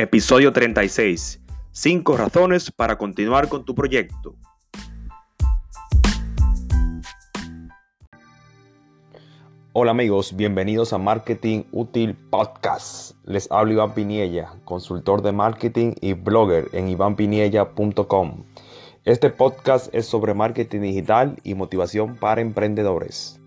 Episodio 36. 5 razones para continuar con tu proyecto. Hola amigos, bienvenidos a Marketing Útil Podcast. Les hablo Iván Piniella, consultor de marketing y blogger en ivanpiniella.com. Este podcast es sobre marketing digital y motivación para emprendedores.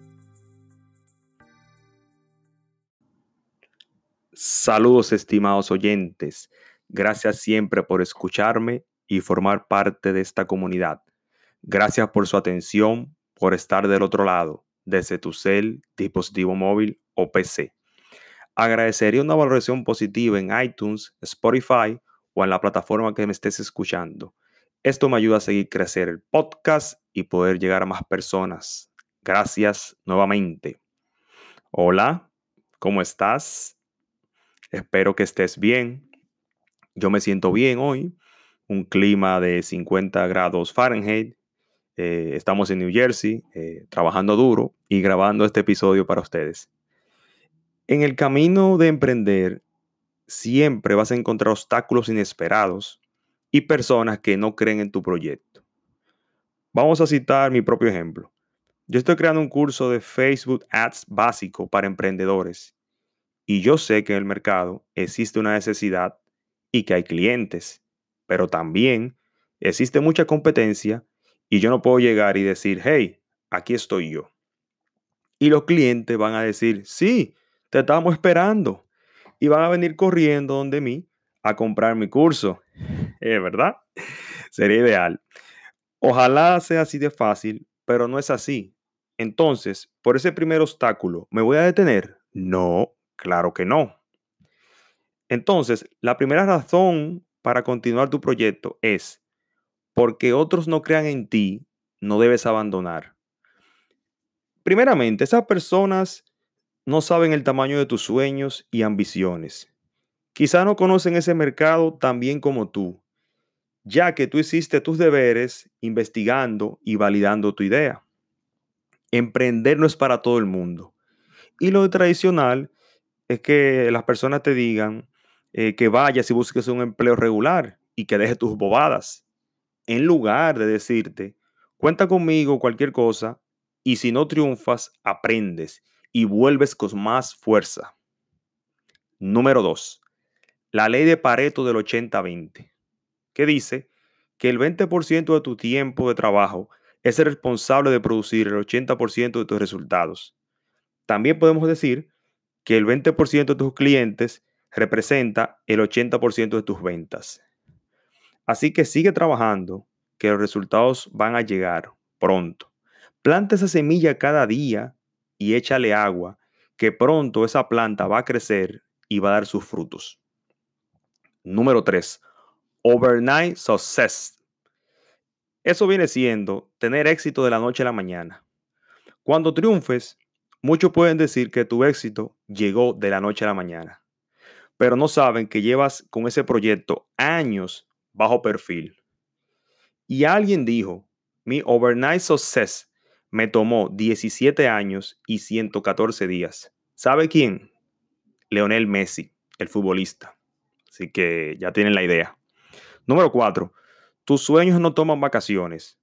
Saludos estimados oyentes. Gracias siempre por escucharme y formar parte de esta comunidad. Gracias por su atención, por estar del otro lado, desde tu cel, dispositivo móvil o PC. Agradecería una valoración positiva en iTunes, Spotify o en la plataforma que me estés escuchando. Esto me ayuda a seguir crecer el podcast y poder llegar a más personas. Gracias nuevamente. Hola, ¿cómo estás? Espero que estés bien. Yo me siento bien hoy. Un clima de 50 grados Fahrenheit. Eh, estamos en New Jersey, eh, trabajando duro y grabando este episodio para ustedes. En el camino de emprender, siempre vas a encontrar obstáculos inesperados y personas que no creen en tu proyecto. Vamos a citar mi propio ejemplo. Yo estoy creando un curso de Facebook Ads básico para emprendedores y yo sé que en el mercado existe una necesidad y que hay clientes, pero también existe mucha competencia y yo no puedo llegar y decir, hey, aquí estoy yo. Y los clientes van a decir, sí, te estamos esperando. Y van a venir corriendo donde mí a comprar mi curso. ¿Es verdad? Sería ideal. Ojalá sea así de fácil, pero no es así. Entonces, por ese primer obstáculo, ¿me voy a detener? No, Claro que no. Entonces, la primera razón para continuar tu proyecto es porque otros no crean en ti, no debes abandonar. Primeramente, esas personas no saben el tamaño de tus sueños y ambiciones. Quizá no conocen ese mercado tan bien como tú, ya que tú hiciste tus deberes investigando y validando tu idea. Emprender no es para todo el mundo. Y lo tradicional es que las personas te digan eh, que vayas y busques un empleo regular y que dejes tus bobadas, en lugar de decirte, cuenta conmigo cualquier cosa y si no triunfas, aprendes y vuelves con más fuerza. Número 2. La ley de Pareto del 80-20, que dice que el 20% de tu tiempo de trabajo es el responsable de producir el 80% de tus resultados. También podemos decir que el 20% de tus clientes representa el 80% de tus ventas. Así que sigue trabajando, que los resultados van a llegar pronto. Planta esa semilla cada día y échale agua, que pronto esa planta va a crecer y va a dar sus frutos. Número 3. Overnight Success. Eso viene siendo tener éxito de la noche a la mañana. Cuando triunfes, Muchos pueden decir que tu éxito llegó de la noche a la mañana, pero no saben que llevas con ese proyecto años bajo perfil. Y alguien dijo, mi overnight success me tomó 17 años y 114 días. ¿Sabe quién? Leonel Messi, el futbolista. Así que ya tienen la idea. Número 4. Tus sueños no toman vacaciones.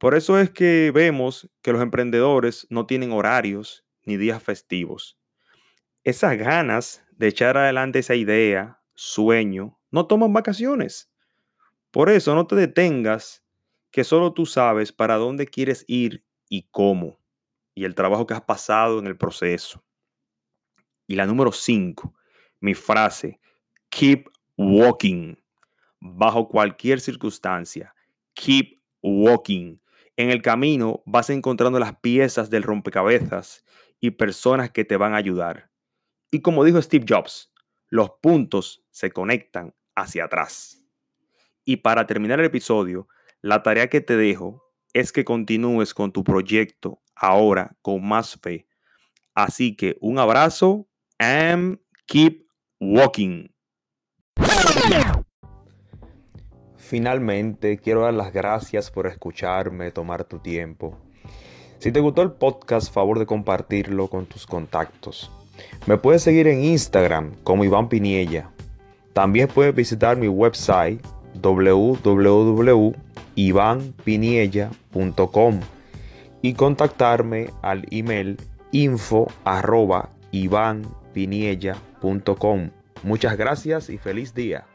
Por eso es que vemos que los emprendedores no tienen horarios ni días festivos. Esas ganas de echar adelante esa idea, sueño, no toman vacaciones. Por eso no te detengas, que solo tú sabes para dónde quieres ir y cómo, y el trabajo que has pasado en el proceso. Y la número 5, mi frase, keep walking, bajo cualquier circunstancia, keep walking. En el camino vas encontrando las piezas del rompecabezas y personas que te van a ayudar. Y como dijo Steve Jobs, los puntos se conectan hacia atrás. Y para terminar el episodio, la tarea que te dejo es que continúes con tu proyecto ahora con más fe. Así que un abrazo and keep walking. Finalmente, quiero dar las gracias por escucharme, tomar tu tiempo. Si te gustó el podcast, favor de compartirlo con tus contactos. Me puedes seguir en Instagram como Iván Piniella. También puedes visitar mi website www.ivanpiniella.com y contactarme al email info arroba, Muchas gracias y feliz día.